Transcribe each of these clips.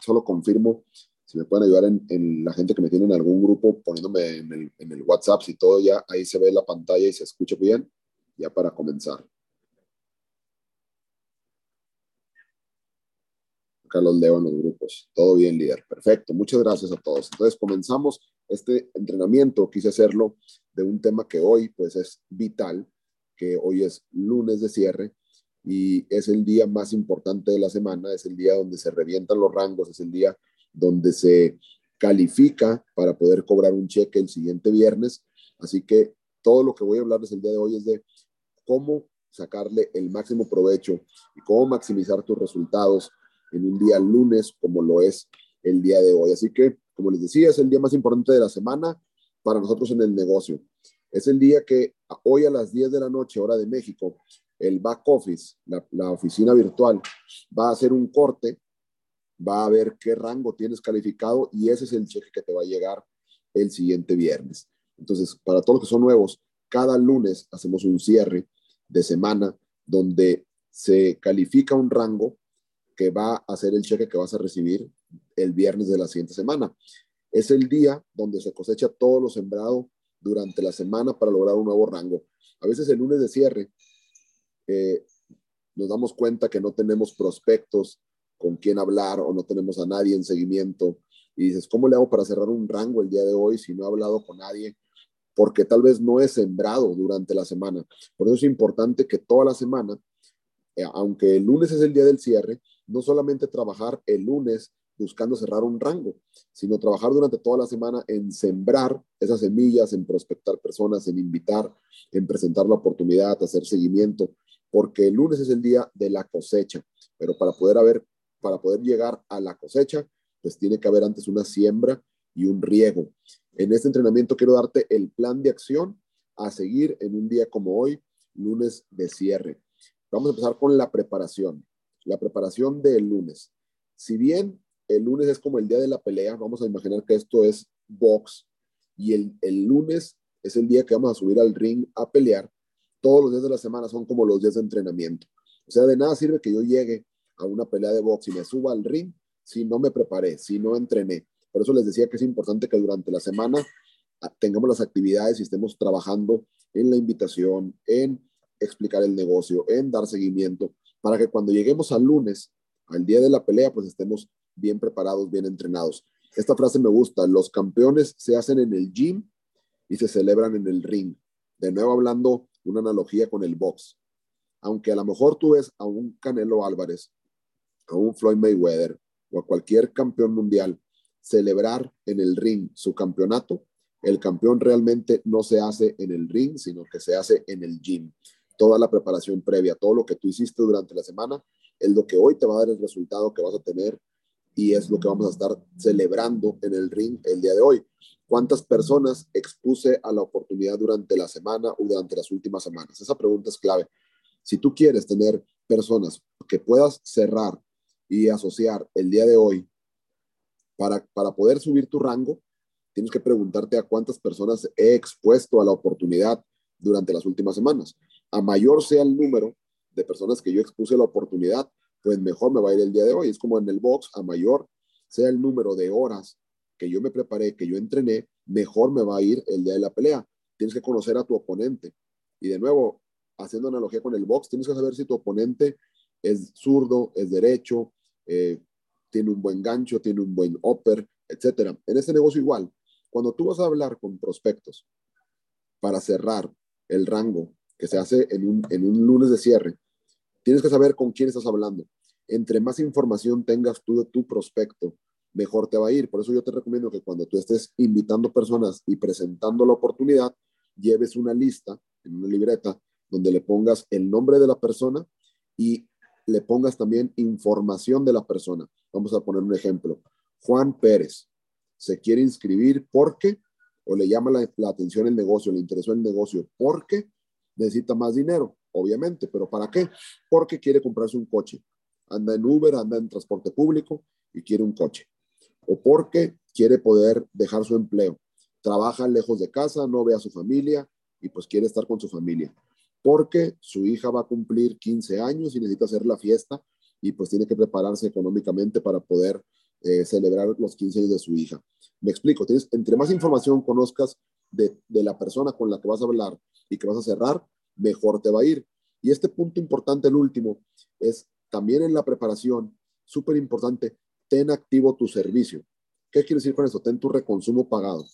solo confirmo si me pueden ayudar en, la gente que me tiene en algún grupo poniéndome en el, WhatsApp, si todo ya ahí se ve la pantalla y se escucha bien, ya para comenzar. Acá los leo en los grupos. Todo bien, líder. Perfecto. Muchas gracias a todos. Entonces, comenzamos este entrenamiento. Quise hacerlo de un tema que hoy, pues, es vital, que hoy es lunes de cierre y es el día más importante de la semana, es el día donde se revientan los rangos, es el día donde se califica para poder cobrar un cheque el siguiente viernes. Así que todo lo que voy a hablarles el día de hoy es de cómo sacarle el máximo provecho y cómo maximizar tus resultados en un día lunes como lo es el día de hoy. Así que, como les decía, es el día más importante de la semana para nosotros en el negocio. Es el día que hoy a las 10 de la noche, hora de México, el back office, la, oficina virtual, va a hacer un corte va a ver qué rango tienes calificado y ese es el cheque que te va a llegar el siguiente viernes. Entonces, para todos los que son nuevos, cada lunes hacemos un cierre de semana donde se califica un rango que va a ser el cheque que vas a recibir el viernes de la siguiente semana. Es el día donde se cosecha todo lo sembrado durante la semana para lograr un nuevo rango. A veces el lunes de cierre nos damos cuenta que no tenemos prospectos con quién hablar o no tenemos a nadie en seguimiento y dices, ¿cómo le hago para cerrar un rango el día de hoy si no he hablado con nadie? Porque tal vez no he sembrado durante la semana. Por eso es importante que toda la semana, eh, aunque el lunes es el día del cierre, no solamente trabajar el lunes buscando cerrar un rango, sino trabajar durante toda la semana en sembrar esas semillas, en prospectar personas, en invitar, en presentar la oportunidad, hacer seguimiento, porque el lunes es el día de la cosecha, pero para poder haber para poder llegar a la cosecha, pues tiene que haber antes una siembra y un riego. En este entrenamiento quiero darte el plan de acción a seguir en un día como hoy, lunes de cierre. Vamos a empezar con la preparación, la preparación del lunes. Si bien el lunes es como el día de la pelea, vamos a imaginar que esto es box y el, el lunes es el día que vamos a subir al ring a pelear. Todos los días de la semana son como los días de entrenamiento. O sea, de nada sirve que yo llegue a una pelea de box y me suba al ring si no me preparé, si no entrené. Por eso les decía que es importante que durante la semana ah, tengamos las actividades y estemos trabajando en la invitación, en explicar el negocio, en dar seguimiento, para que cuando lleguemos al lunes, al día de la pelea, pues estemos bien preparados, bien entrenados. Esta frase me gusta, los campeones se hacen en el gym y se celebran en el ring. De nuevo hablando una analogía con el box. Aunque a lo mejor tú ves a un Canelo Álvarez a un Floyd Mayweather o a cualquier campeón mundial celebrar en el ring su campeonato, el campeón realmente no se hace en el ring, sino que se hace en el gym. Toda la preparación previa, todo lo que tú hiciste durante la semana, es lo que hoy te va a dar el resultado que vas a tener y es lo que vamos a estar celebrando en el ring el día de hoy. ¿Cuántas personas expuse a la oportunidad durante la semana o durante las últimas semanas? Esa pregunta es clave. Si tú quieres tener personas que puedas cerrar y asociar el día de hoy, para, para poder subir tu rango, tienes que preguntarte a cuántas personas he expuesto a la oportunidad durante las últimas semanas. A mayor sea el número de personas que yo expuse a la oportunidad, pues mejor me va a ir el día de hoy. Es como en el box, a mayor sea el número de horas que yo me preparé, que yo entrené, mejor me va a ir el día de la pelea. Tienes que conocer a tu oponente. Y de nuevo, haciendo analogía con el box, tienes que saber si tu oponente es zurdo, es derecho, eh, tiene un buen gancho, tiene un buen upper, etcétera. En este negocio igual, cuando tú vas a hablar con prospectos para cerrar el rango que se hace en un, en un lunes de cierre, tienes que saber con quién estás hablando. Entre más información tengas tú de tu prospecto, mejor te va a ir. Por eso yo te recomiendo que cuando tú estés invitando personas y presentando la oportunidad, lleves una lista en una libreta donde le pongas el nombre de la persona y le pongas también información de la persona. Vamos a poner un ejemplo. Juan Pérez se quiere inscribir porque, o le llama la, atención el negocio, le interesó el negocio porque necesita más dinero, obviamente, pero ¿para qué? Porque quiere comprarse un coche. Anda en Uber, anda en transporte público y quiere un coche. O porque quiere poder dejar su empleo. Trabaja lejos de casa, no ve a su familia y pues quiere estar con su familia porque su hija va a cumplir 15 años y necesita hacer la fiesta y pues tiene que prepararse económicamente para poder eh, celebrar los 15 años de su hija. Me explico, tienes, entre más información conozcas de, de la persona con la que vas a hablar y que vas a cerrar, mejor te va a ir. Y este punto importante, el último, es también en la preparación, súper importante, ten activo tu servicio. ¿Qué quiere decir con eso? Ten tu reconsumo pagado.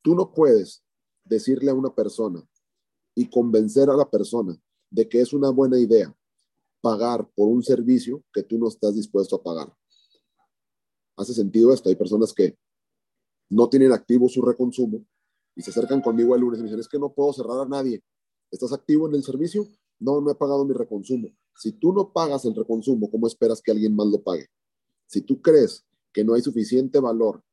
Tú no puedes decirle a una persona y convencer a la persona de que es una buena idea pagar por un servicio que tú no estás dispuesto a pagar. ¿Hace sentido esto? Hay personas que no tienen activo su reconsumo y se acercan conmigo el lunes y me dicen, es que no puedo cerrar a nadie. ¿Estás activo en el servicio? No, no he pagado mi reconsumo. Si tú no pagas el reconsumo, ¿cómo esperas que alguien más lo pague? Si tú crees que no hay suficiente valor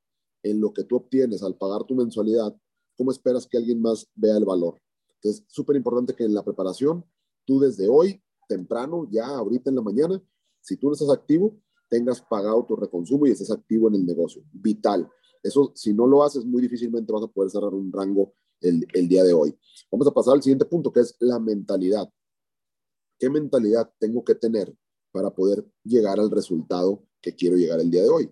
en lo que tú obtienes al pagar tu mensualidad, ¿cómo esperas que alguien más vea el valor? Entonces, súper importante que en la preparación, tú desde hoy, temprano, ya ahorita en la mañana, si tú no estás activo, tengas pagado tu reconsumo y estés activo en el negocio. Vital. Eso, si no lo haces, muy difícilmente vas a poder cerrar un rango el, el día de hoy. Vamos a pasar al siguiente punto, que es la mentalidad. ¿Qué mentalidad tengo que tener para poder llegar al resultado que quiero llegar el día de hoy?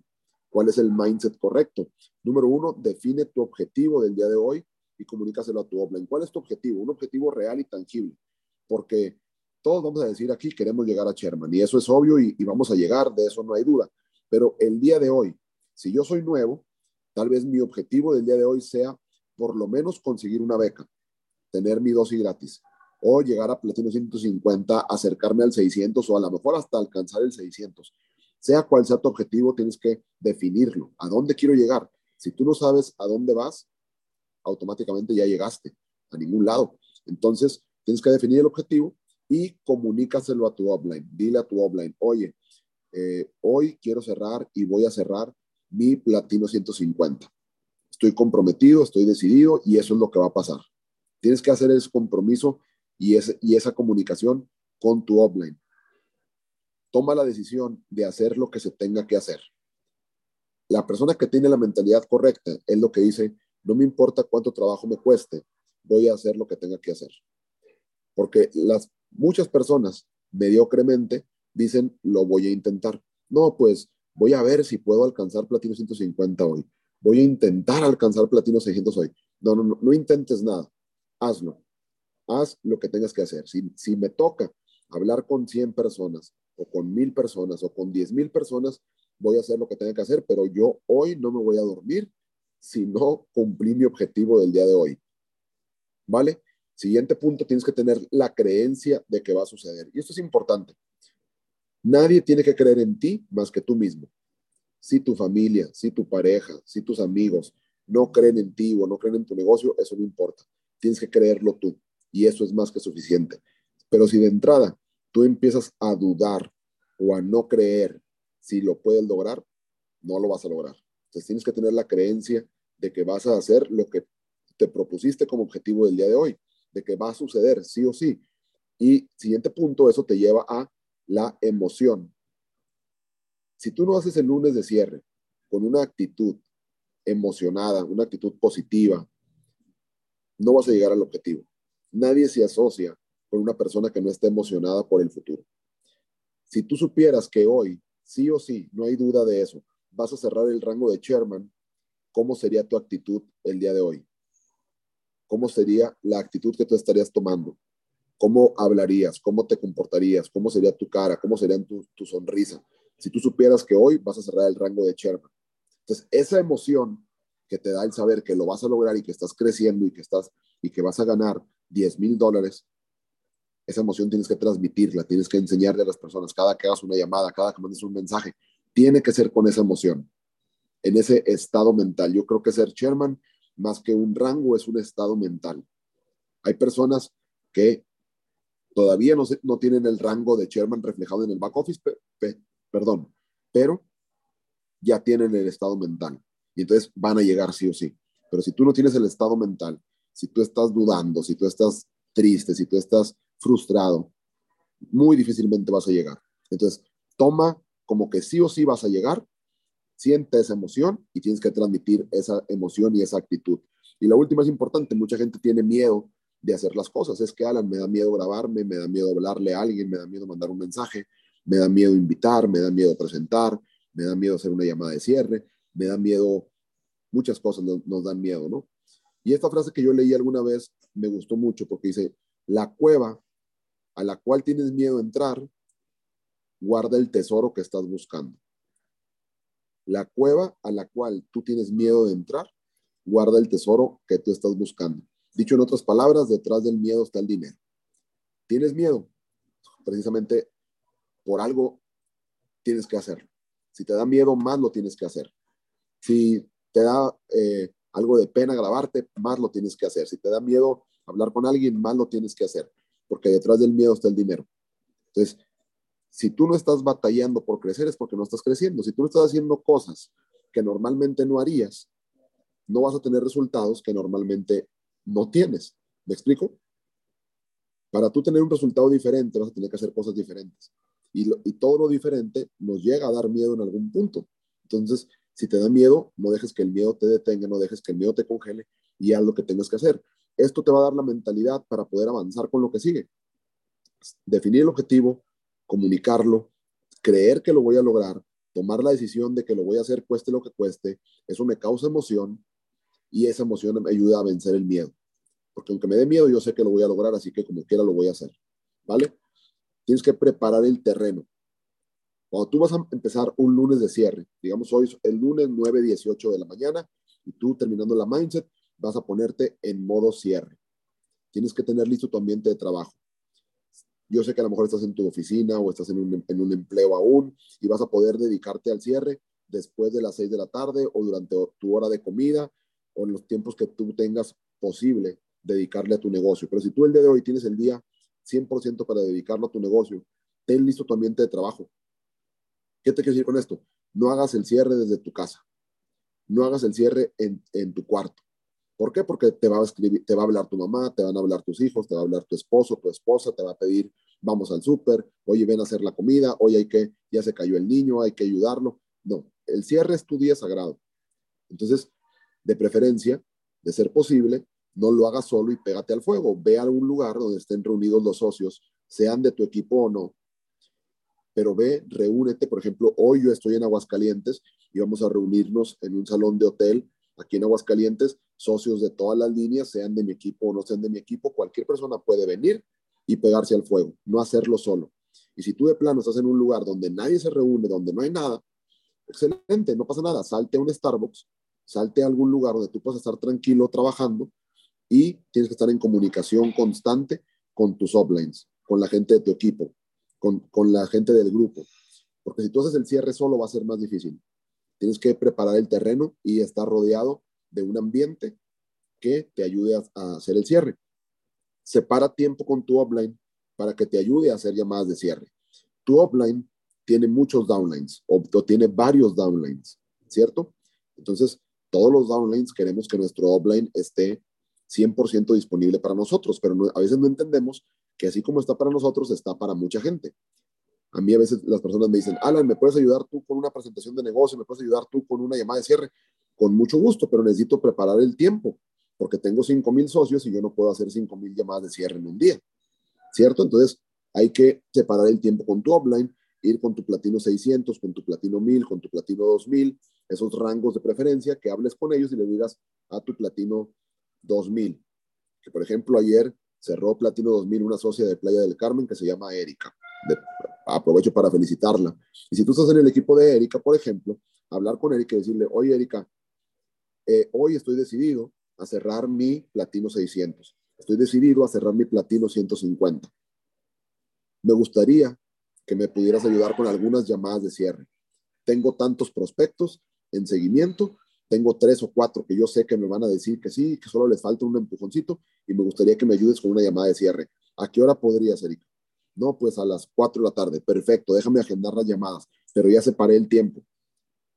¿Cuál es el mindset correcto? Número uno, define tu objetivo del día de hoy y comunícaselo a tu offline. ¿Cuál es tu objetivo? Un objetivo real y tangible. Porque todos vamos a decir aquí, queremos llegar a Sherman y eso es obvio y, y vamos a llegar, de eso no hay duda. Pero el día de hoy, si yo soy nuevo, tal vez mi objetivo del día de hoy sea por lo menos conseguir una beca, tener mi dosis gratis o llegar a platino 150, acercarme al 600 o a lo mejor hasta alcanzar el 600. Sea cual sea tu objetivo, tienes que definirlo. ¿A dónde quiero llegar? Si tú no sabes a dónde vas, automáticamente ya llegaste a ningún lado. Entonces, tienes que definir el objetivo y comunícaselo a tu offline. Dile a tu offline, oye, eh, hoy quiero cerrar y voy a cerrar mi platino 150. Estoy comprometido, estoy decidido y eso es lo que va a pasar. Tienes que hacer ese compromiso y, y esa comunicación con tu offline. Toma la decisión de hacer lo que se tenga que hacer. La persona que tiene la mentalidad correcta es lo que dice, no me importa cuánto trabajo me cueste, voy a hacer lo que tenga que hacer. Porque las muchas personas mediocremente dicen, lo voy a intentar. No, pues voy a ver si puedo alcanzar platino 150 hoy. Voy a intentar alcanzar platino 600 hoy. No, no, no, intentes nada. Hazlo haz lo que tengas que hacer. Si, si me toca hablar con 100 personas o con 1000 personas o con 10,000 personas, voy a hacer lo que tenga que hacer, pero yo hoy no me voy a dormir si no cumplí mi objetivo del día de hoy. ¿Vale? Siguiente punto, tienes que tener la creencia de que va a suceder. Y esto es importante. Nadie tiene que creer en ti más que tú mismo. Si tu familia, si tu pareja, si tus amigos no creen en ti o no creen en tu negocio, eso no importa. Tienes que creerlo tú y eso es más que suficiente. Pero si de entrada tú empiezas a dudar o a no creer si lo puedes lograr, no lo vas a lograr. Entonces tienes que tener la creencia de que vas a hacer lo que te propusiste como objetivo del día de hoy, de que va a suceder sí o sí. Y siguiente punto, eso te lleva a la emoción. Si tú no haces el lunes de cierre con una actitud emocionada, una actitud positiva, no vas a llegar al objetivo. Nadie se asocia una persona que no esté emocionada por el futuro. Si tú supieras que hoy, sí o sí, no hay duda de eso, vas a cerrar el rango de chairman, ¿cómo sería tu actitud el día de hoy? ¿Cómo sería la actitud que tú estarías tomando? ¿Cómo hablarías? ¿Cómo te comportarías? ¿Cómo sería tu cara? ¿Cómo sería tu, tu sonrisa? Si tú supieras que hoy vas a cerrar el rango de chairman. Entonces, esa emoción que te da el saber que lo vas a lograr y que estás creciendo y que estás y que vas a ganar 10 mil dólares, esa emoción tienes que transmitirla, tienes que enseñarle a las personas cada que hagas una llamada, cada que mandes un mensaje, tiene que ser con esa emoción, en ese estado mental. Yo creo que ser chairman, más que un rango, es un estado mental. Hay personas que todavía no, no tienen el rango de chairman reflejado en el back office, perdón, pero ya tienen el estado mental y entonces van a llegar sí o sí. Pero si tú no tienes el estado mental si tú estás dudando, si tú estás triste, si tú estás frustrado, muy difícilmente vas a llegar. Entonces, toma como que sí o sí vas a llegar, siente esa emoción y tienes que transmitir esa emoción y esa actitud. Y la última es importante, mucha gente tiene miedo de hacer las cosas. Es que, Alan, me da miedo grabarme, me da miedo hablarle a alguien, me da miedo mandar un mensaje, me da miedo invitar, me da miedo presentar, me da miedo hacer una llamada de cierre, me da miedo, muchas cosas nos, nos dan miedo, ¿no? Y esta frase que yo leí alguna vez me gustó mucho porque dice, la cueva a la cual tienes miedo a entrar, guarda el tesoro que estás buscando. La cueva a la cual tú tienes miedo de entrar, guarda el tesoro que tú estás buscando. Dicho en otras palabras, detrás del miedo está el dinero. ¿Tienes miedo? Precisamente por algo tienes que hacerlo. Si te da miedo, más lo tienes que hacer. Si te da eh, algo de pena grabarte, más lo tienes que hacer. Si te da miedo hablar con alguien, más lo tienes que hacer, porque detrás del miedo está el dinero. Entonces, si tú no estás batallando por crecer, es porque no estás creciendo. Si tú no estás haciendo cosas que normalmente no harías, no vas a tener resultados que normalmente no tienes. ¿Me explico? Para tú tener un resultado diferente, vas a tener que hacer cosas diferentes. Y, todo lo diferente nos llega a dar miedo en algún punto. Entonces, si te da miedo, no dejes que el miedo te detenga, no dejes que el miedo te congele y haz lo que tengas que hacer. Esto te va a dar la mentalidad para poder avanzar con lo que sigue. Definir el objetivo, comunicarlo, creer que lo voy a lograr, tomar la decisión de que lo voy a hacer cueste lo que cueste, eso me causa emoción y esa emoción me ayuda a vencer el miedo. Porque aunque me dé miedo, yo sé que lo voy a lograr, así que como quiera lo voy a hacer. ¿Vale? Tienes que preparar el terreno. Cuando tú vas a empezar un lunes de cierre, digamos hoy el lunes 9, 18 de la mañana, y tú terminando la mindset, vas a ponerte en modo cierre. Tienes que tener listo tu ambiente de trabajo. Yo sé que a lo mejor estás en tu oficina o estás en un, empleo aún y vas a poder dedicarte al cierre después de las 6 de la tarde o durante tu hora de comida o en los tiempos que tú tengas posible dedicarle a tu negocio. Pero si tú el día de hoy tienes el día 100% para dedicarlo a tu negocio, ten listo tu ambiente de trabajo. ¿Qué te quiero decir con esto? No hagas el cierre desde tu casa. No hagas el cierre en tu cuarto. ¿Por qué? Porque te va a escribir, te va a hablar tu mamá, te van a hablar tus hijos, te va a hablar tu esposo, tu esposa, te va a pedir, vamos al súper, oye, ven a hacer la comida, oye, hay que, ya se cayó el niño, hay que ayudarlo. No, el cierre es tu día sagrado. Entonces, de preferencia, de ser posible, no lo hagas solo y pégate al fuego. Ve a algún lugar donde estén reunidos los socios, sean de tu equipo o no. Pero ve, reúnete. Por ejemplo, hoy yo estoy en Aguascalientes y vamos a reunirnos en un salón de hotel aquí en Aguascalientes. Socios de todas las líneas, sean de mi equipo o no sean de mi equipo, cualquier persona puede venir y pegarse al fuego, no hacerlo solo. Y si tú de plano estás en un lugar donde nadie se reúne, donde no hay nada, excelente, no pasa nada. Salte a un Starbucks, salte a algún lugar donde tú puedas estar tranquilo trabajando y tienes que estar en comunicación constante con tus uplines, con la gente de tu equipo, con, con la gente del grupo. Porque si tú haces el cierre solo va a ser más difícil. Tienes que preparar el terreno y estar rodeado de un ambiente que te ayude a, hacer el cierre. Separa tiempo con tu upline para que te ayude a hacer llamadas de cierre. Tu upline tiene muchos downlines o, o tiene varios downlines, ¿cierto? Entonces, todos los downlines queremos que nuestro offline esté 100% disponible para nosotros, pero a veces no entendemos que así como está para nosotros, está para mucha gente. A mí a veces las personas me dicen, Alan, ¿me puedes ayudar tú con una presentación de negocio? ¿Me puedes ayudar tú con una llamada de cierre? Con mucho gusto, pero necesito preparar el tiempo, porque tengo 5 mil socios y yo no puedo hacer 5 mil llamadas de cierre en un día, ¿cierto? Entonces hay que separar el tiempo con tu offline, ir con tu platino 600, con tu platino 1000, con tu platino 2000, esos rangos de preferencia, que hables con ellos y le digas a tu platino 2000. Que por ejemplo ayer cerró platino 2000 una socia de Playa del Carmen que se llama Erika. aprovecho para felicitarla. Y si tú estás en el equipo de Erika, por ejemplo, hablar con Erika y decirle, oye Erika, eh, hoy estoy decidido a cerrar mi platino 600. Estoy decidido a cerrar mi platino 150. Me gustaría que me pudieras ayudar con algunas llamadas de cierre. Tengo tantos prospectos en seguimiento, tengo tres o cuatro que yo sé que me van a decir que sí, que solo les falta un empujoncito y me gustaría que me ayudes con una llamada de cierre. ¿A qué hora podrías, Erika? No, pues a las cuatro de la tarde. Perfecto, déjame agendar las llamadas, pero ya separé el tiempo.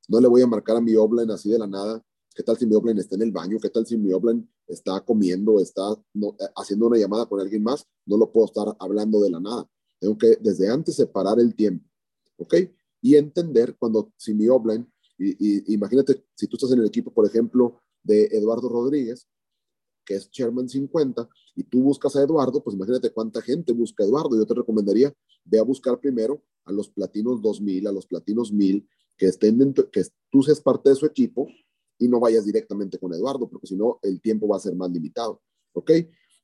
No le voy a marcar a mi offline así de la nada. ¿Qué tal si mi offline está en el baño? ¿Qué tal si mi offline está comiendo, está eh, haciendo una llamada con alguien más? No lo puedo estar hablando de la nada. Tengo que desde antes separar el tiempo, ¿ok? Y entender cuando, si mi offline, y, imagínate si tú estás en el equipo, por ejemplo, de Eduardo Rodríguez, que es Chairman 50, y tú buscas a Eduardo, pues imagínate cuánta gente busca a Eduardo. Yo te recomendaría, ve a buscar primero a los platinos 2000, a los platinos 1000, que, estén dentro, que tú seas parte de su equipo y no vayas directamente con Eduardo, porque si no, el tiempo va a ser más limitado. ¿Ok?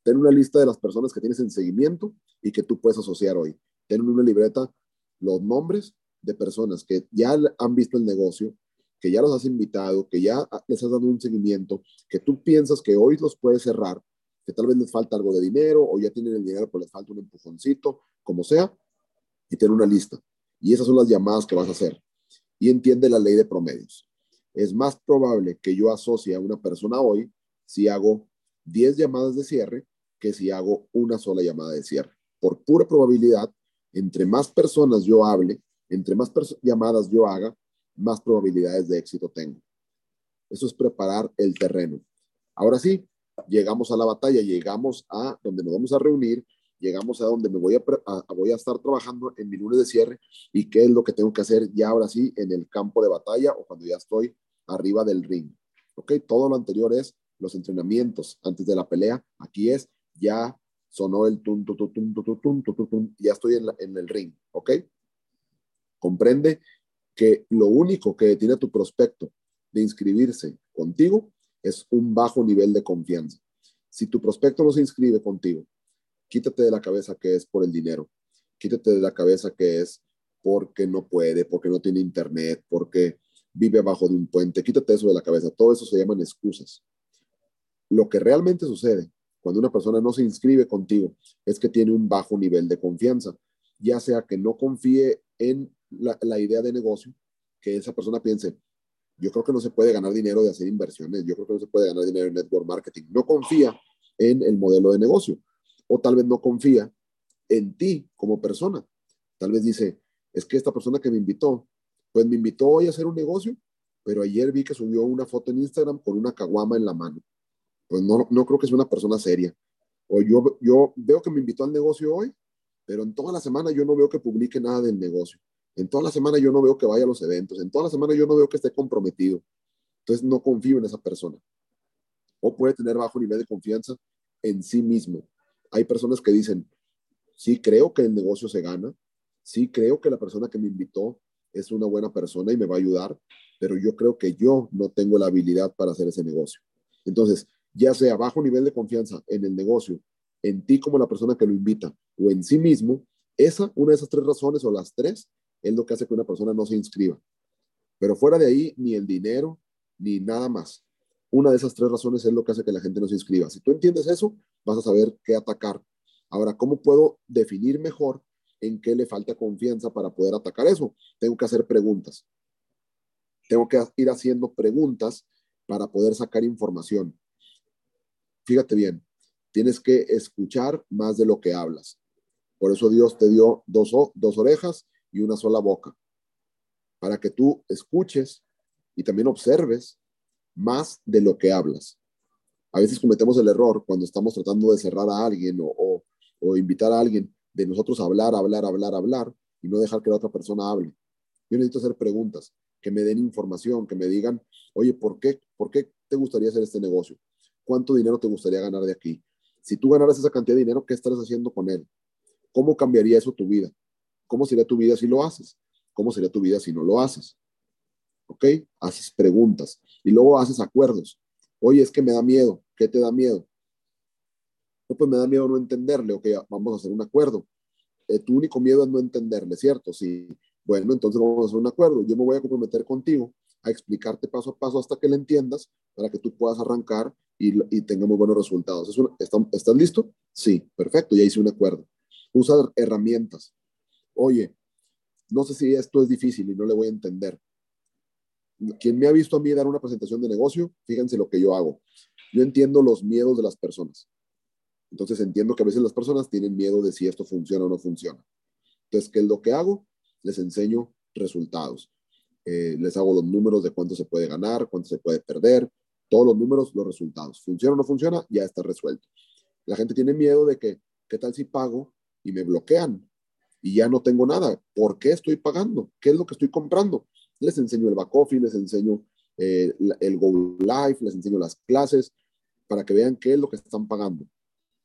Ten una lista de las personas que tienes en seguimiento y que tú puedes asociar hoy. Ten una libreta los nombres de personas que ya han visto el negocio, que ya los has invitado, que ya les has dado un seguimiento, que tú piensas que hoy los puedes cerrar, que tal vez les falta algo de dinero o ya tienen el dinero pero les falta un empujoncito, como sea, y ten una lista. Y esas son las llamadas que vas a hacer. Y entiende la ley de promedios. Es más probable que yo asocie a una persona hoy si hago 10 llamadas de cierre que si hago una sola llamada de cierre. Por pura probabilidad, entre más personas yo hable, entre más llamadas yo haga, más probabilidades de éxito tengo. Eso es preparar el terreno. Ahora sí, llegamos a la batalla, llegamos a donde nos vamos a reunir, llegamos a donde me voy a, voy a estar trabajando en mi lunes de cierre y qué es lo que tengo que hacer ya ahora sí en el campo de batalla o cuando ya estoy arriba del ring. ¿Ok? Todo lo anterior es los entrenamientos antes de la pelea. Aquí es ya sonó el tum, tum, tum, tum, tum, ya estoy en, la, en el ring. ¿Ok? Comprende que lo único que tiene tu prospecto de inscribirse contigo es un bajo nivel de confianza. Si tu prospecto no se inscribe contigo, quítate de la cabeza que es por el dinero, quítate de la cabeza que es porque no puede, porque no tiene internet, porque vive abajo de un puente, quítate eso de la cabeza. Todo eso se llaman excusas. Lo que realmente sucede cuando una persona no se inscribe contigo es que tiene un bajo nivel de confianza, ya sea que no confíe en la, idea de negocio, que esa persona piense, yo creo que no se puede ganar dinero de hacer inversiones, yo creo que no se puede ganar dinero en network marketing. No confía en el modelo de negocio o tal vez no confía en ti como persona. Tal vez dice, es que esta persona que me invitó, pues me invitó hoy a hacer un negocio, pero ayer vi que subió una foto en Instagram con una caguama en la mano. Pues no, no creo que sea una persona seria. O yo, yo veo que me invitó al negocio hoy, pero en toda la semana yo no veo que publique nada del negocio. En toda la semana yo no veo que vaya a los eventos. En toda la semana yo no veo que esté comprometido. Entonces no confío en esa persona. O puede tener bajo nivel de confianza en sí mismo. Hay personas que dicen, sí creo que el negocio se gana, sí creo que la persona que me invitó es una buena persona y me va a ayudar, pero yo creo que yo no tengo la habilidad para hacer ese negocio. Entonces, ya sea bajo nivel de confianza en el negocio, en ti como la persona que lo invita o en sí mismo, esa, una de esas tres razones o las tres, es lo que hace que una persona no se inscriba. Pero fuera de ahí, ni el dinero, ni nada más. Una de esas tres razones es lo que hace que la gente no se inscriba. Si tú entiendes eso, vas a saber qué atacar. Ahora, ¿cómo puedo definir mejor en qué le falta confianza para poder atacar eso? Tengo que hacer preguntas. Tengo que ir haciendo preguntas para poder sacar información. Fíjate bien, tienes que escuchar más de lo que hablas. Por eso Dios te dio dos, dos orejas y una sola boca, para que tú escuches y también observes más de lo que hablas. A veces cometemos el error cuando estamos tratando de cerrar a alguien o, o, invitar a alguien de nosotros hablar, hablar, hablar, hablar y no dejar que la otra persona hable. Yo necesito hacer preguntas, que me den información, que me digan, oye, ¿por qué, ¿por qué te gustaría hacer este negocio? ¿Cuánto dinero te gustaría ganar de aquí? Si tú ganaras esa cantidad de dinero, ¿qué estarías haciendo con él? ¿Cómo cambiaría eso tu vida? ¿Cómo sería tu vida si lo haces? ¿Cómo sería tu vida si no lo haces? ¿Ok? Haces preguntas y luego haces acuerdos. Oye, es que me da miedo. ¿Qué te da miedo? No, pues me da miedo no entenderle. Ok, vamos a hacer un acuerdo. Eh, tu único miedo es no entenderle, ¿cierto? Sí. Bueno, entonces vamos a hacer un acuerdo. Yo me voy a comprometer contigo a explicarte paso a paso hasta que le entiendas para que tú puedas arrancar y, y tengamos buenos resultados. ¿Estás listo? Sí, perfecto, ya hice un acuerdo. Usa herramientas oye, no sé si esto es difícil y no le voy a entender. Quien me ha visto a mí dar una presentación de negocio, fíjense lo que yo hago. Yo entiendo los miedos de las personas. Entonces entiendo que a veces las personas tienen miedo de si esto funciona o no funciona. Entonces, ¿qué es lo que hago? Les enseño resultados. Eh, les hago los números de cuánto se puede ganar, cuánto se puede perder, todos los números, los resultados. ¿Funciona o no funciona? Ya está resuelto. La gente tiene miedo de que, ¿qué tal si pago y me bloquean? y ya no tengo nada. ¿Por qué estoy pagando? ¿Qué es lo que estoy comprando? Les enseño el back office, les enseño eh, el Go Live, les enseño las clases para que vean qué es lo que están pagando.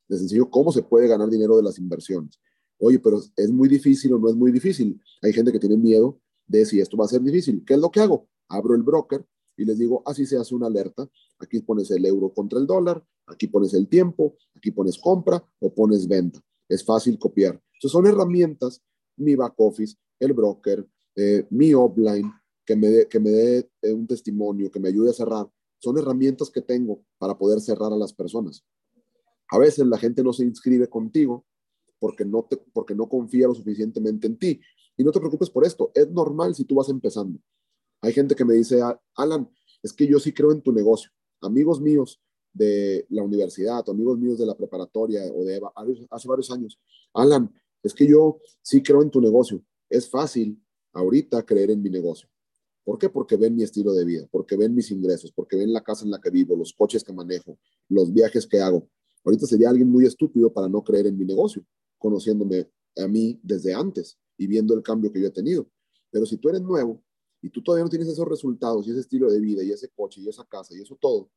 Les enseño cómo se puede ganar dinero de las inversiones. Oye, pero es muy difícil o no es muy difícil. Hay gente que tiene miedo de si esto va a ser difícil. ¿Qué es lo que hago? Abro el broker y les digo, así se hace una alerta. Aquí pones el euro contra el dólar, aquí pones el tiempo, aquí pones compra o pones venta. Es fácil copiar. Entonces son herramientas, mi back office, el broker, eh, mi offline, que me que me dé eh, un testimonio, que me ayude a cerrar. Son herramientas que tengo para poder cerrar a las personas. A veces la gente no se inscribe contigo porque no, te, porque no confía lo suficientemente en ti. Y no te preocupes por esto, es normal si tú vas empezando. Hay gente que me dice, Alan, es que yo sí creo en tu negocio. Amigos míos de la universidad, amigos míos de la preparatoria o de hace varios años, Alan, es que yo sí creo en tu negocio. Es fácil ahorita creer en mi negocio. ¿Por qué? Porque ven mi estilo de vida, porque ven mis ingresos, porque ven la casa en la que vivo, los coches que manejo, los viajes que hago. Ahorita sería alguien muy estúpido para no creer en mi negocio, conociéndome a mí desde antes y viendo el cambio que yo he tenido. Pero si tú eres nuevo y tú todavía no tienes esos resultados y ese estilo de vida y ese coche y esa casa y eso todo,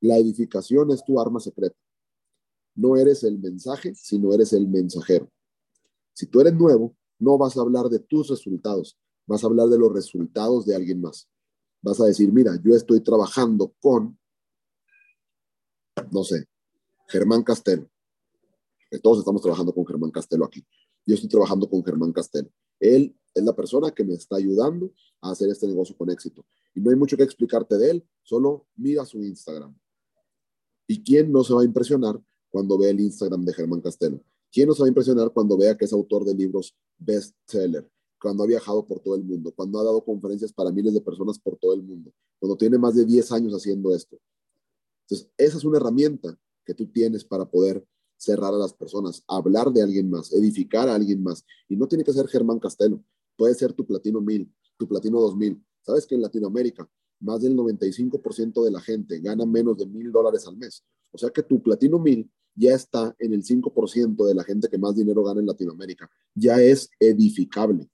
la edificación es tu arma secreta. No eres el mensaje, sino eres el mensajero. Si tú eres nuevo, no vas a hablar de tus resultados, vas a hablar de los resultados de alguien más. Vas a decir, mira, yo estoy trabajando con, no sé, Germán Castelo. Todos estamos trabajando con Germán Castelo aquí. Yo estoy trabajando con Germán Castelo. Él es la persona que me está ayudando a hacer este negocio con éxito. Y no hay mucho que explicarte de él, solo mira su Instagram. ¿Y quién no se va a impresionar cuando ve el Instagram de Germán Castelo? ¿Quién no se va a impresionar cuando vea que es autor de libros bestseller? Cuando ha viajado por todo el mundo, cuando ha dado conferencias para miles de personas por todo el mundo, cuando tiene más de 10 años haciendo esto. Entonces, esa es una herramienta que tú tienes para poder cerrar a las personas, hablar de alguien más, edificar a alguien más. Y no tiene que ser Germán Castelo, puede ser tu platino 1000, tu platino 2000. Sabes que en Latinoamérica más del 95% de la gente gana menos de mil dólares al mes. O sea que tu platino 1000 ya está en el 5% de la gente que más dinero gana en Latinoamérica. Ya es edificable.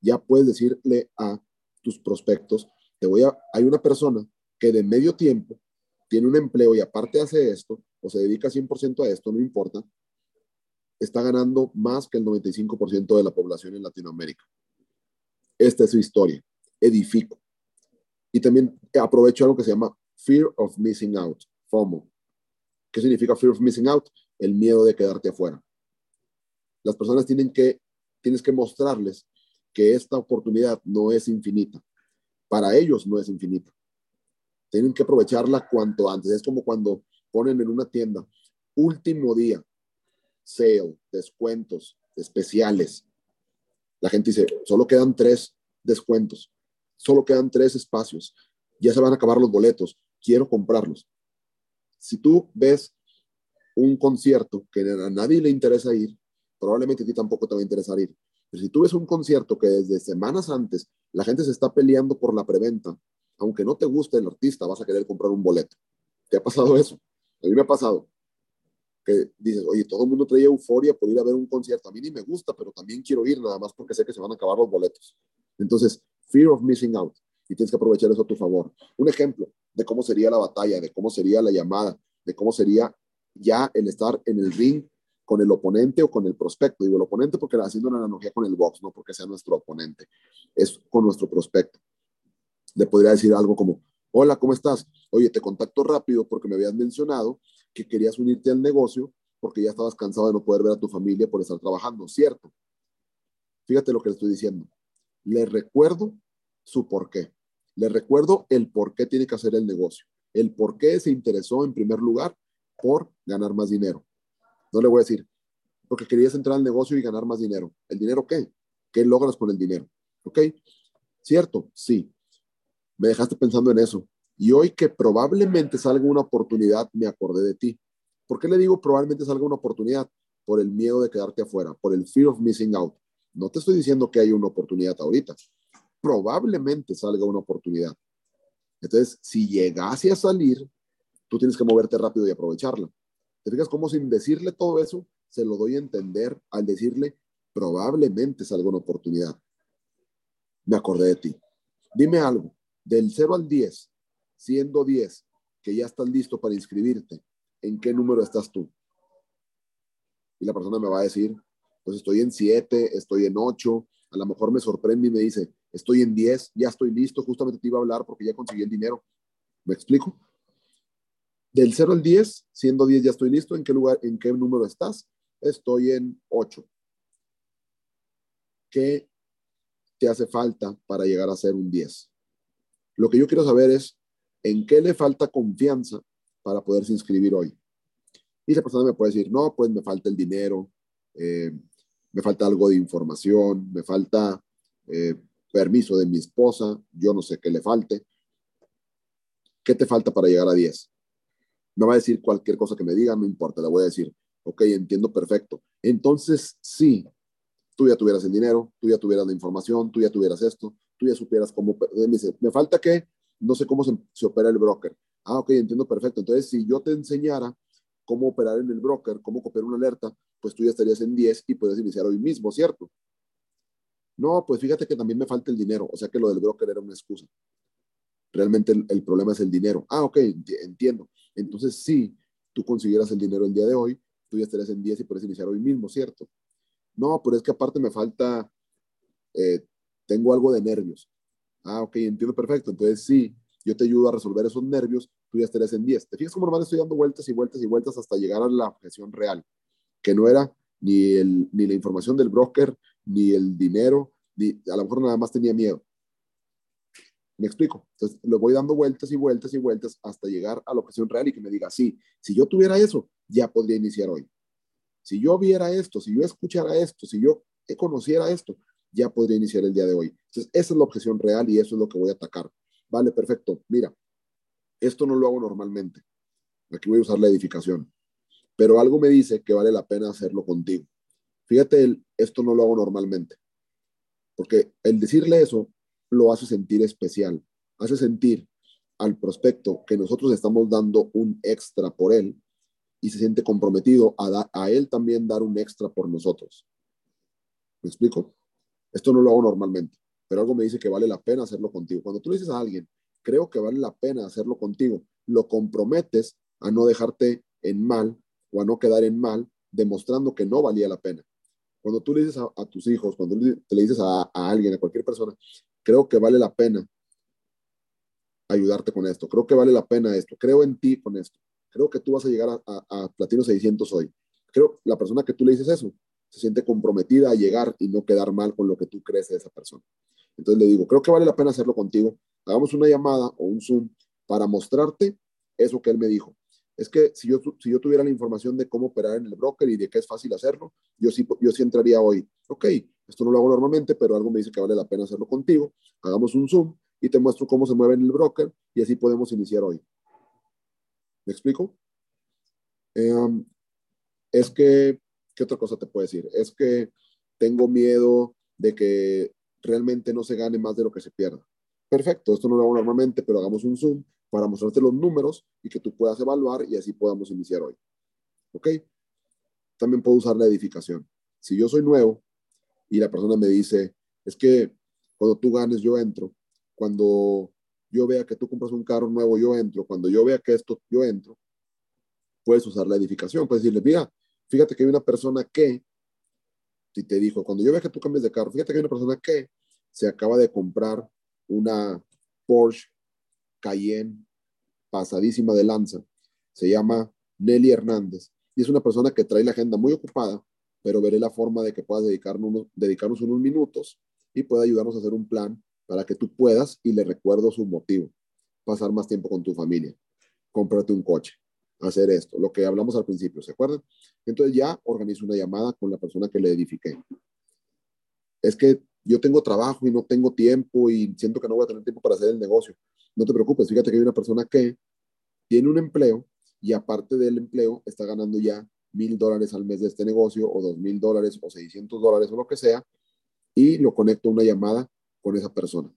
Ya puedes decirle a tus prospectos, te voy a, hay una persona que de medio tiempo tiene un empleo y aparte hace esto, o se dedica 100% a esto, no importa, está ganando más que el 95% de la población en Latinoamérica. Esta es su historia. Edifico. Y también aprovecho algo que se llama Fear of Missing Out, FOMO. ¿Qué significa Fear of Missing Out? El miedo de quedarte afuera. Las personas tienen que, tienes que mostrarles que esta oportunidad no es infinita. Para ellos no es infinita. Tienen que aprovecharla cuanto antes. Es como cuando ponen en una tienda, último día, sale, descuentos, especiales. La gente dice, solo quedan tres descuentos, solo quedan tres espacios, ya se van a acabar los boletos, quiero comprarlos. Si tú ves un concierto que a nadie le interesa ir, probablemente a ti tampoco te va a interesar ir. Pero si tú ves un concierto que desde semanas antes la gente se está peleando por la preventa, aunque no te guste el artista, vas a querer comprar un boleto. ¿Te ha pasado eso? A mí me ha pasado que dices, oye, todo el mundo trae euforia por ir a ver un concierto. A mí ni me gusta, pero también quiero ir nada más porque sé que se van a acabar los boletos. Entonces, fear of missing out. Y tienes que aprovechar eso a tu favor. Un ejemplo de cómo sería la batalla, de cómo sería la llamada, de cómo sería ya el estar en el ring con el oponente o con el prospecto. Digo el oponente porque haciendo una analogía con el box, no porque sea nuestro oponente, es con nuestro prospecto. Le podría decir algo como, Hola, ¿cómo estás? Oye, te contacto rápido porque me habías mencionado que querías unirte al negocio porque ya estabas cansado de no poder ver a tu familia por estar trabajando, ¿cierto? Fíjate lo que le estoy diciendo. Le recuerdo su por qué. Le recuerdo el por qué tiene que hacer el negocio. El por qué se interesó en primer lugar por ganar más dinero. No le voy a decir, porque querías entrar al negocio y ganar más dinero. ¿El dinero qué? ¿Qué logras con el dinero? ¿Ok? ¿Cierto? Sí. Me dejaste pensando en eso. Y hoy que probablemente salga una oportunidad, me acordé de ti. ¿Por qué le digo probablemente salga una oportunidad? Por el miedo de quedarte afuera, por el fear of missing out. No te estoy diciendo que hay una oportunidad ahorita. Probablemente salga una oportunidad. Entonces, si llegase a salir, tú tienes que moverte rápido y aprovecharla. ¿Te fijas cómo sin decirle todo eso, se lo doy a entender al decirle, probablemente salga una oportunidad? Me acordé de ti. Dime algo, del 0 al 10, siendo 10, que ya estás listo para inscribirte, ¿en qué número estás tú? Y la persona me va a decir, pues estoy en 7, estoy en 8, a lo mejor me sorprende y me dice, estoy en 10, ya estoy listo, justamente te iba a hablar porque ya conseguí el dinero. ¿Me explico? Del 0 al 10, siendo 10 ya estoy listo, ¿en qué lugar, en qué número estás? Estoy en 8. ¿Qué te hace falta para llegar a ser un 10? Lo que yo quiero saber es, ¿en qué le falta confianza para poderse inscribir hoy? Y esa persona me puede decir, no, pues me falta el dinero, eh, me falta algo de información, me falta eh, permiso de mi esposa, yo no sé qué le falte. ¿Qué te falta para llegar a 10? Me va a decir cualquier cosa que me diga, no importa, le voy a decir, ok, entiendo perfecto. Entonces, sí, tú ya tuvieras el dinero, tú ya tuvieras la información, tú ya tuvieras esto, tú ya supieras cómo, me falta que, no sé cómo se, se opera el broker. Ah, ok, entiendo perfecto. Entonces, si yo te enseñara cómo operar en el broker, cómo copiar una alerta, pues tú ya estarías en 10 y puedes iniciar hoy mismo, ¿cierto? No, pues fíjate que también me falta el dinero, o sea que lo del broker era una excusa. Realmente el, problema es el dinero. Ah, ok, entiendo. Entonces, si tú consiguieras el dinero el día de hoy, tú ya estarías en 10 y puedes iniciar hoy mismo, ¿cierto? No, pero es que aparte me falta, eh, tengo algo de nervios. Ah, ok, entiendo perfecto. Entonces, sí, yo te ayudo a resolver esos nervios, tú ya estarías en 10. ¿Te fijas cómo nomás estoy dando vueltas y vueltas y vueltas hasta llegar a la objeción real? Que no era ni, el, ni la información del broker, ni el dinero, ni, a lo mejor nada más tenía miedo. Me explico. Entonces, lo voy dando vueltas y vueltas y vueltas hasta llegar a la objeción real y que me diga, sí, si yo tuviera eso, ya podría iniciar hoy. Si yo viera esto, si yo escuchara esto, si yo conociera esto, ya podría iniciar el día de hoy. Entonces, esa es la objeción real y eso es lo que voy a atacar. Vale, perfecto. Mira, esto no lo hago normalmente. Aquí voy a usar la edificación. Pero algo me dice que vale la pena hacerlo contigo. Fíjate, el, esto no lo hago normalmente. Porque el decirle eso lo hace sentir especial. Hace sentir al prospecto que nosotros estamos dando un extra por él y se siente comprometido a, a él también dar un extra por nosotros. ¿Me explico? Esto no lo hago normalmente pero algo me dice que vale la pena hacerlo contigo. Cuando tú le dices a alguien, creo que vale la pena hacerlo contigo, lo comprometes a no dejarte en mal o a no quedar en mal, demostrando que no valía la pena. Cuando tú le dices a, tus hijos, cuando te le dices a, alguien, a cualquier persona, creo que vale la pena ayudarte con esto, creo que vale la pena esto, creo en ti con esto, creo que tú vas a llegar a, a Platino 600 hoy. Creo la persona que tú le dices eso se siente comprometida a llegar y no quedar mal con lo que tú crees de esa persona. Entonces le digo, creo que vale la pena hacerlo contigo. Hagamos una llamada o un Zoom para mostrarte eso que él me dijo. Es que si yo, si yo tuviera la información de cómo operar en el broker y de que es fácil hacerlo, yo sí, yo sí entraría hoy. Ok, esto no lo hago normalmente, pero algo me dice que vale la pena hacerlo contigo. Hagamos un Zoom y te muestro cómo se mueve en el broker y así podemos iniciar hoy. ¿Me explico? Em, es que, ¿qué otra cosa te puedo decir? Es que tengo miedo de que realmente no se gane más de lo que se pierda. Perfecto, esto no lo hago normalmente, pero hagamos un Zoom para mostrarte los números y que tú puedas evaluar y así podamos iniciar hoy. ¿Ok? También puedo usar la edificación. Si yo soy nuevo y la persona me dice, es que cuando tú ganes yo entro, cuando yo vea que tú compras un carro nuevo yo entro, cuando yo vea que esto yo entro, puedes usar la edificación, puedes decirle, mira, fíjate que hay una persona que si te dijo, cuando yo vea que tú cambias de carro, fíjate que hay una persona que se acaba de comprar una Porsche Cayenne pasadísima de lanza, se llama Nelly Hernández, y es una persona que trae la agenda muy ocupada, pero veré la forma de que puedas dedicarnos, dedicarnos unos minutos y pueda ayudarnos a hacer un plan para que tú puedas, y le recuerdo su motivo, pasar más tiempo con tu familia, cómprate un coche, hacer esto, lo que hablamos al principio, ¿se acuerdan? Entonces ya organizo una llamada con la persona que le edifiqué. Es que yo tengo trabajo y no tengo tiempo y siento que no voy a tener tiempo para hacer el negocio. No te preocupes, fíjate que hay una persona que tiene un empleo y aparte del empleo está ganando ya mil dólares al mes de este negocio o dos mil dólares o seiscientos dólares o lo que sea y lo conecto a una llamada con esa persona.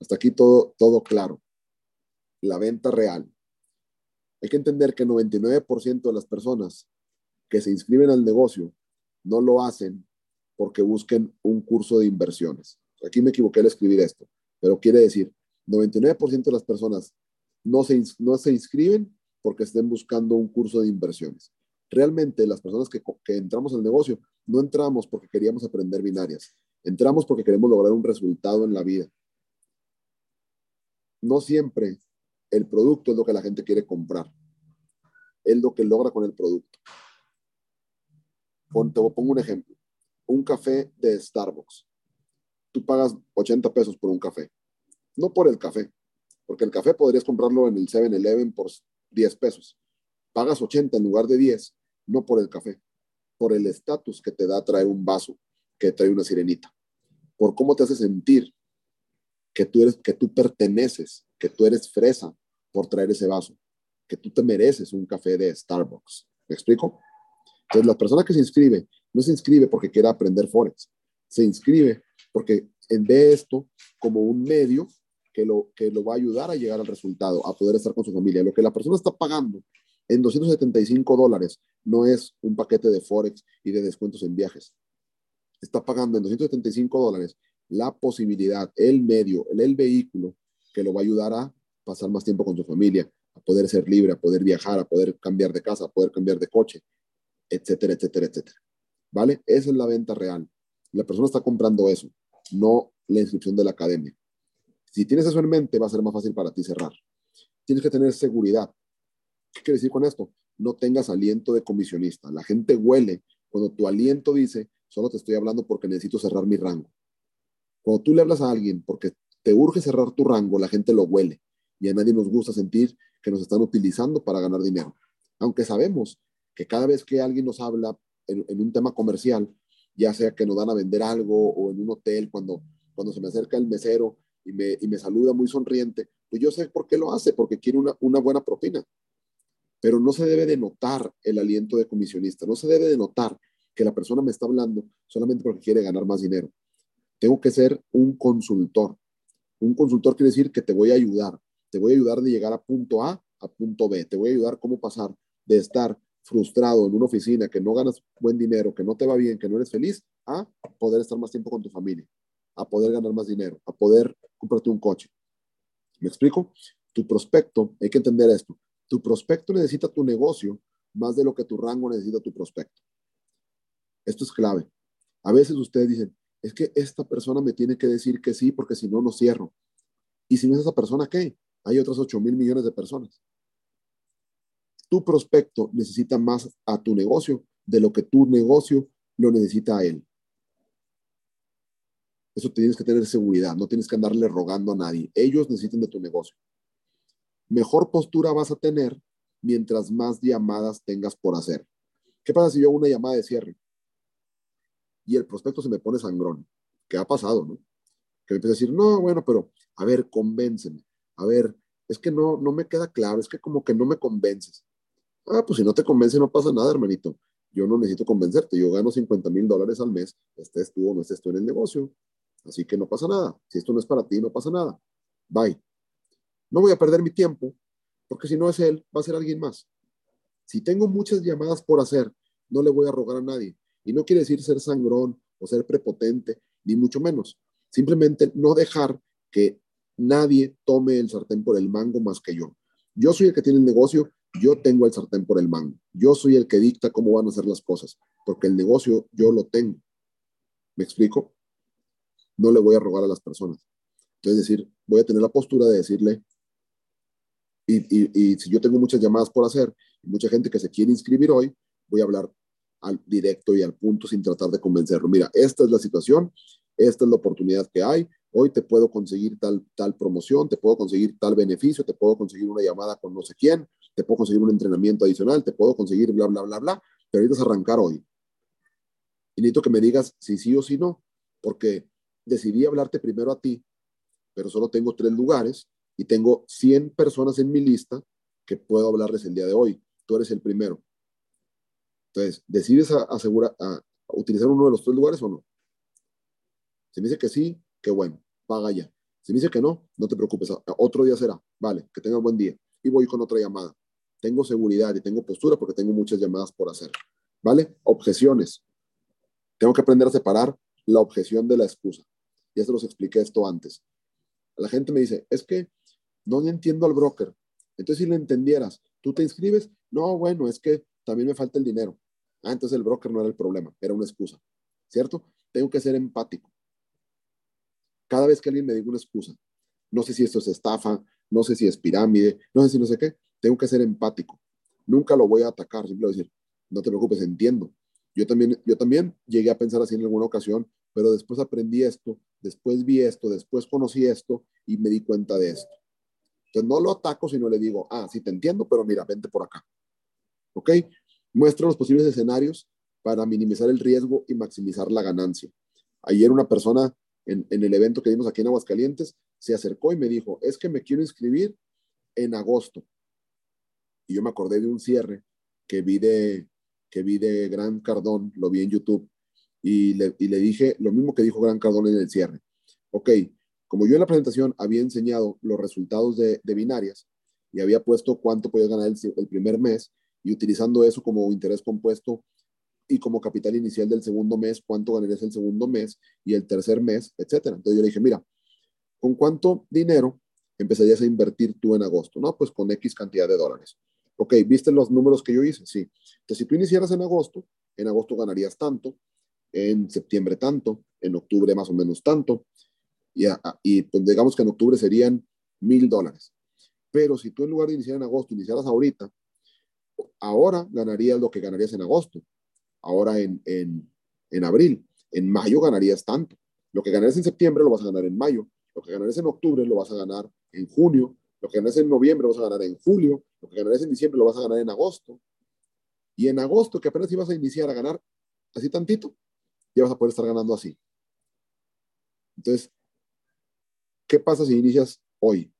Hasta aquí todo, todo claro. La venta real. Hay que entender que el 99% de las personas que se inscriben al negocio no lo hacen porque busquen un curso de inversiones. Aquí me equivoqué al escribir esto, pero quiere decir, 99% de las personas no se, no se inscriben porque estén buscando un curso de inversiones. Realmente las personas que, que entramos al negocio no entramos porque queríamos aprender binarias. Entramos porque queremos lograr un resultado en la vida. No siempre el producto es lo que la gente quiere comprar. Es lo que logra con el producto. Te pongo un ejemplo. Un café de Starbucks. Tú pagas 80 pesos por un café. No por el café, porque el café podrías comprarlo en el 7-Eleven por 10 pesos. Pagas 80 en lugar de 10, no por el café, por el estatus que te da traer un vaso que trae una sirenita, por cómo te hace sentir que tú eres, que tú perteneces, que tú eres fresa por traer ese vaso, que tú te mereces un café de Starbucks. ¿Me explico? Entonces, la persona que se inscribe no se inscribe porque quiera aprender Forex, se inscribe porque ve esto como un medio que lo, que lo va a ayudar a llegar al resultado, a poder estar con su familia. Lo que la persona está pagando en 275 dólares no es un paquete de Forex y de descuentos en viajes. Está pagando en 275 dólares la posibilidad, el medio, el, vehículo que lo va a ayudar a pasar más tiempo con su familia, a poder ser libre, a poder viajar, a poder cambiar de casa, a poder cambiar de coche, etcétera, etcétera, etcétera. ¿Vale? Esa es la venta real. La persona está comprando eso, no la inscripción de la academia. Si tienes eso en mente, va a ser más fácil para ti cerrar. Tienes que tener seguridad. ¿Qué quiere decir con esto? No tengas aliento de comisionista. La gente huele cuando tu aliento dice, solo te estoy hablando porque necesito cerrar mi rango. Cuando tú le hablas a alguien porque te urge cerrar tu rango, la gente lo huele. Y a nadie nos gusta sentir que nos están utilizando para ganar dinero. Aunque sabemos que cada vez que alguien nos habla en, un tema comercial, ya sea que nos dan a vender algo o en un hotel, cuando, cuando se me acerca el mesero y me, y me saluda muy sonriente, pues yo sé por qué lo hace, porque quiere una, una buena propina. Pero no se debe de notar el aliento de comisionista, no se debe de notar que la persona me está hablando solamente porque quiere ganar más dinero. Tengo que ser un consultor. Un consultor quiere decir que te voy a ayudar. Te voy a ayudar de llegar a punto A a punto B. Te voy a ayudar cómo pasar de estar frustrado en una oficina, que no ganas buen dinero, que no te va bien, que no eres feliz, a poder estar más tiempo con tu familia, a poder ganar más dinero, a poder comprarte un coche. ¿Me explico? Tu prospecto, hay que entender esto, tu prospecto necesita tu negocio más de lo que tu rango necesita tu prospecto. Esto es clave. A veces ustedes dicen, es que esta persona me tiene que decir que sí porque si no, no cierro. Y si no es esa persona, ¿qué? Hay otras 8 mil millones de personas tu prospecto necesita más a tu negocio de lo que tu negocio lo necesita a él. Eso tienes que tener seguridad, no tienes que andarle rogando a nadie. Ellos necesitan de tu negocio. Mejor postura vas a tener mientras más llamadas tengas por hacer. ¿Qué pasa si yo hago una llamada de cierre y el prospecto se me pone sangrón? ¿Qué ha pasado, no? Que me empieza a decir, no, bueno, pero a ver, convénceme. A ver, es que no, no me queda claro, es que como que no me convences. Ah, pues si no te convence, no pasa nada, hermanito. Yo no necesito convencerte. Yo gano 50 mil dólares al mes, estés tú o no estés tú en el negocio. Así que no pasa nada. Si esto no es para ti, no pasa nada. Bye. No voy a perder mi tiempo, porque si no es él, va a ser alguien más. Si tengo muchas llamadas por hacer, no le voy a rogar a nadie. Y no quiere decir ser sangrón o ser prepotente, ni mucho menos. Simplemente no dejar que nadie tome el sartén por el mango más que yo. Yo soy el que tiene el negocio yo tengo el sartén por el mango. Yo soy el que dicta cómo van a ser las cosas, porque el negocio yo lo tengo. ¿Me explico? No le voy a rogar a las personas. Entonces, decir, voy a tener la postura de decirle, y, si yo tengo muchas llamadas por hacer, mucha gente que se quiere inscribir hoy, voy a hablar al directo y al punto sin tratar de convencerlo. Mira, esta es la situación, esta es la oportunidad que hay, hoy te puedo conseguir tal, tal promoción, te puedo conseguir tal beneficio, te puedo conseguir una llamada con no sé quién, te puedo conseguir un entrenamiento adicional, te puedo conseguir bla, bla, bla, bla, pero necesitas arrancar hoy. Y necesito que me digas si sí o si no, porque decidí hablarte primero a ti, pero solo tengo tres lugares y tengo 100 personas en mi lista que puedo hablarles el día de hoy. Tú eres el primero. Entonces, ¿decides asegurar, a utilizar uno de los tres lugares o no? Si me dice que sí, qué bueno, paga ya. Si me dice que no, no te preocupes, otro día será. Vale, que tenga buen día. Y voy con otra llamada tengo seguridad y tengo postura porque tengo muchas llamadas por hacer. ¿Vale? Objeciones. Tengo que aprender a separar la objeción de la excusa. Ya se los expliqué esto antes. La gente me dice, es que no entiendo al broker. Entonces, si lo entendieras, ¿tú te inscribes? No, bueno, es que también me falta el dinero. Ah, entonces el broker no era el problema, era una excusa. ¿Cierto? Tengo que ser empático. cada vez que alguien me diga una excusa, no sé si esto es estafa, no sé si es pirámide, no sé si no sé qué, tengo que ser empático. Nunca lo voy a atacar, simplemente decir, no te preocupes, entiendo. Yo también, yo también llegué a pensar así en alguna ocasión, pero después aprendí esto, después vi esto, después conocí esto y me di cuenta de esto. Entonces no lo ataco, sino le digo, ah, sí te entiendo, pero mira, vente por acá. ¿Ok? Muestra los posibles escenarios para minimizar el riesgo y maximizar la ganancia. Ayer una persona en, el evento que dimos aquí en Aguascalientes se acercó y me dijo, es que me quiero inscribir en agosto. Y yo me acordé de un cierre que vi de, que vi de Gran Cardón, lo vi en YouTube, y le, dije lo mismo que dijo Gran Cardón en el cierre. Ok, como yo en la presentación había enseñado los resultados de, binarias y había puesto cuánto podía ganar el primer mes y utilizando eso como interés compuesto y como capital inicial del segundo mes, cuánto ganarías el segundo mes y el tercer mes, etcétera. Entonces yo le dije, mira, ¿con cuánto dinero empezarías a invertir tú en agosto? No, pues con X cantidad de dólares. Ok, ¿viste los números que yo hice? Sí. Entonces, si tú iniciaras en agosto, en agosto ganarías tanto, en septiembre tanto, en octubre más o menos tanto, y, y pues digamos que en octubre serían mil dólares. Pero si tú en lugar de iniciar en agosto, iniciaras ahorita, ahora ganarías lo que ganarías en agosto, ahora en, en, en abril, en mayo ganarías tanto. Lo que ganarías en septiembre lo vas a ganar en mayo, lo que ganarías en octubre lo vas a ganar en junio, lo que ganas en noviembre lo vas a ganar en julio, lo que ganarías en diciembre lo vas a ganar en agosto. Y en agosto, que apenas ibas a iniciar a ganar así tantito, ya vas a poder estar ganando así. Entonces, ¿qué pasa si inicias hoy?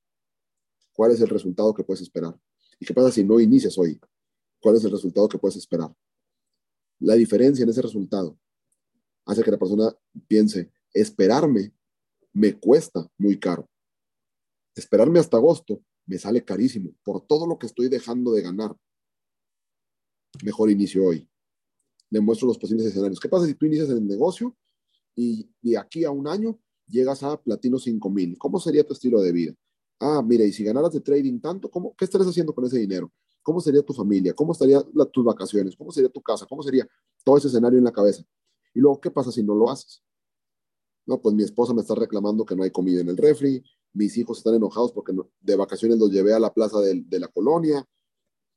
¿Cuál es el resultado que puedes esperar? ¿Y qué pasa si no inicias hoy? ¿Cuál es el resultado que puedes esperar? La diferencia en ese resultado hace que la persona piense, esperarme me cuesta muy caro esperarme hasta agosto me sale carísimo por todo lo que estoy dejando de ganar. Mejor inicio hoy. Le muestro los posibles escenarios. ¿Qué pasa si tú inicias el negocio y de aquí a un año llegas a platino 5000? ¿Cómo sería tu estilo de vida? Ah, mira, y si ganaras de trading tanto, ¿cómo, ¿qué estarías haciendo con ese dinero? ¿Cómo sería tu familia? ¿Cómo estarían tus vacaciones? ¿Cómo sería tu casa? ¿Cómo sería todo ese escenario en la cabeza? Y luego, ¿qué pasa si no lo haces? No, pues mi esposa me está reclamando que no hay comida en el refri, mis hijos están enojados porque de vacaciones los llevé a la plaza de, de, la colonia,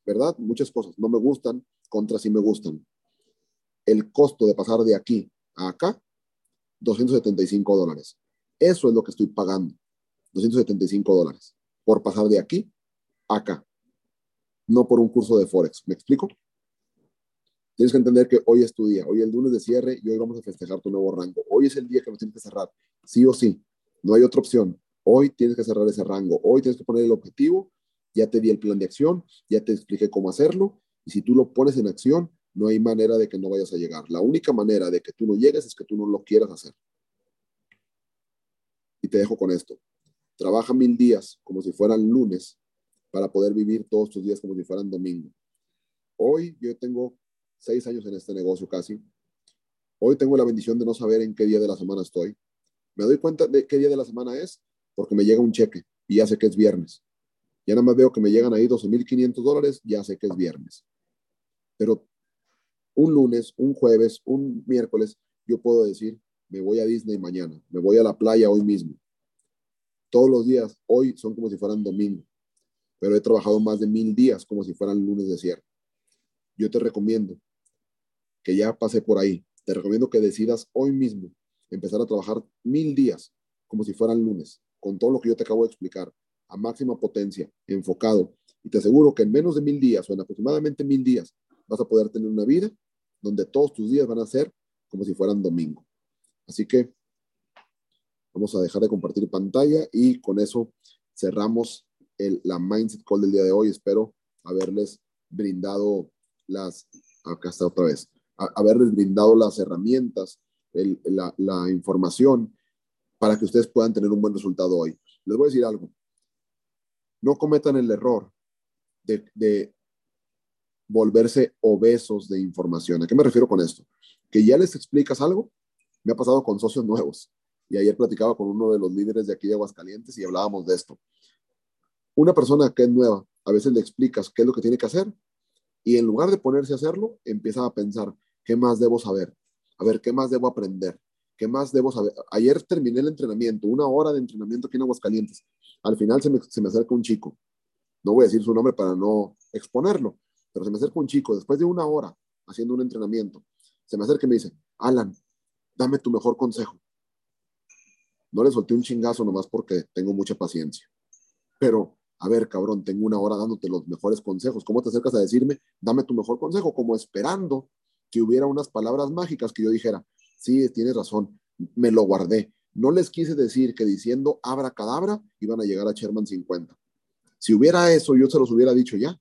¿verdad? Muchas cosas no me gustan, contra sí me gustan. El costo de pasar de aquí a acá, 275 dólares. Eso es lo que estoy pagando, 275 dólares, por pasar de aquí a acá, no por un curso de Forex. ¿Me explico? Tienes que entender que hoy es tu día, hoy es el lunes de cierre y hoy vamos a festejar tu nuevo rango. Hoy es el día que nos tienes que cerrar, sí o sí. No hay otra opción. Hoy tienes que cerrar ese rango, hoy tienes que poner el objetivo, ya te di el plan de acción, ya te expliqué cómo hacerlo, y si tú lo pones en acción, no hay manera de que no vayas a llegar. La única manera de que tú no llegues es que tú no lo quieras hacer. Y te dejo con esto. Trabaja mil días como si fueran lunes para poder vivir todos tus días como si fueran domingo. Hoy yo tengo seis años en este negocio casi. Hoy tengo la bendición de no saber en qué día de la semana estoy. Me doy cuenta de qué día de la semana es porque me llega un cheque y ya sé que es viernes. Ya nada más veo que me llegan ahí 12.500 dólares, ya sé que es viernes. Pero un lunes, un jueves, un miércoles, yo puedo decir, me voy a Disney mañana, me voy a la playa hoy mismo. Todos los días, hoy son como si fueran domingo, pero he trabajado más de mil días como si fueran lunes de cierre. Yo te recomiendo que ya pase por ahí. Te recomiendo que decidas hoy mismo empezar a trabajar mil días como si fueran lunes con todo lo que yo te acabo de explicar, a máxima potencia, enfocado. Y te aseguro que en menos de mil días o en aproximadamente mil días vas a poder tener una vida donde todos tus días van a ser como si fueran domingo. Así que vamos a dejar de compartir pantalla y con eso cerramos el, la Mindset Call del día de hoy. Espero haberles brindado las, acá está otra vez, haberles brindado las herramientas, la, la información para que ustedes puedan tener un buen resultado hoy. Les voy a decir algo. No cometan el error de, volverse obesos de información. ¿A qué me refiero con esto? Que ya les explicas algo. Me ha pasado con socios nuevos. Y ayer platicaba con uno de los líderes de aquí de Aguascalientes y hablábamos de esto. Una persona que es nueva, a veces le explicas qué es lo que tiene que hacer y en lugar de ponerse a hacerlo, empieza a pensar, ¿qué más debo saber? A ver, ¿qué más debo aprender? ¿Qué más debo saber? Ayer terminé el entrenamiento, una hora de entrenamiento aquí en Aguascalientes. Al final se me, se me acerca un chico. No voy a decir su nombre para no exponerlo, pero se me acerca un chico después de una hora haciendo un entrenamiento. Se me acerca y me dice, Alan, dame tu mejor consejo. No le solté un chingazo nomás porque tengo mucha paciencia. Pero, a ver, cabrón, tengo una hora dándote los mejores consejos. ¿Cómo te acercas a decirme, dame tu mejor consejo? Como esperando que hubiera unas palabras mágicas que yo dijera, sí, tienes razón, me lo guardé. No les quise decir que diciendo abra cadabra iban a llegar a Sherman 50. Si hubiera eso, yo se los hubiera dicho ya.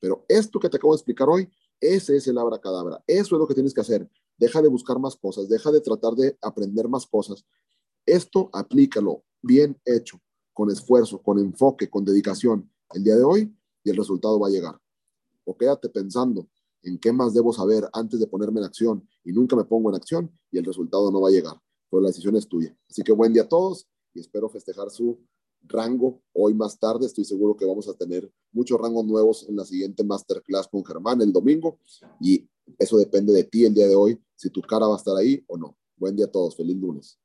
Pero esto que te acabo de explicar hoy, ese es el cadabra. Eso es lo que tienes que hacer. Deja de buscar más cosas, deja de tratar de aprender más cosas. Esto aplícalo bien hecho, con esfuerzo, con enfoque, con dedicación el día de hoy y el resultado va a llegar. O quédate pensando en qué más debo saber antes de ponerme en acción y nunca me pongo en acción y el resultado no va a llegar. Pero la decisión es tuya. Así que buen día a todos y espero festejar su rango hoy más tarde. Estoy seguro que vamos a tener muchos rangos nuevos en la siguiente masterclass con Germán el domingo y eso depende de ti el día de hoy, si tu cara va a estar ahí o no. Buen día a todos, feliz lunes.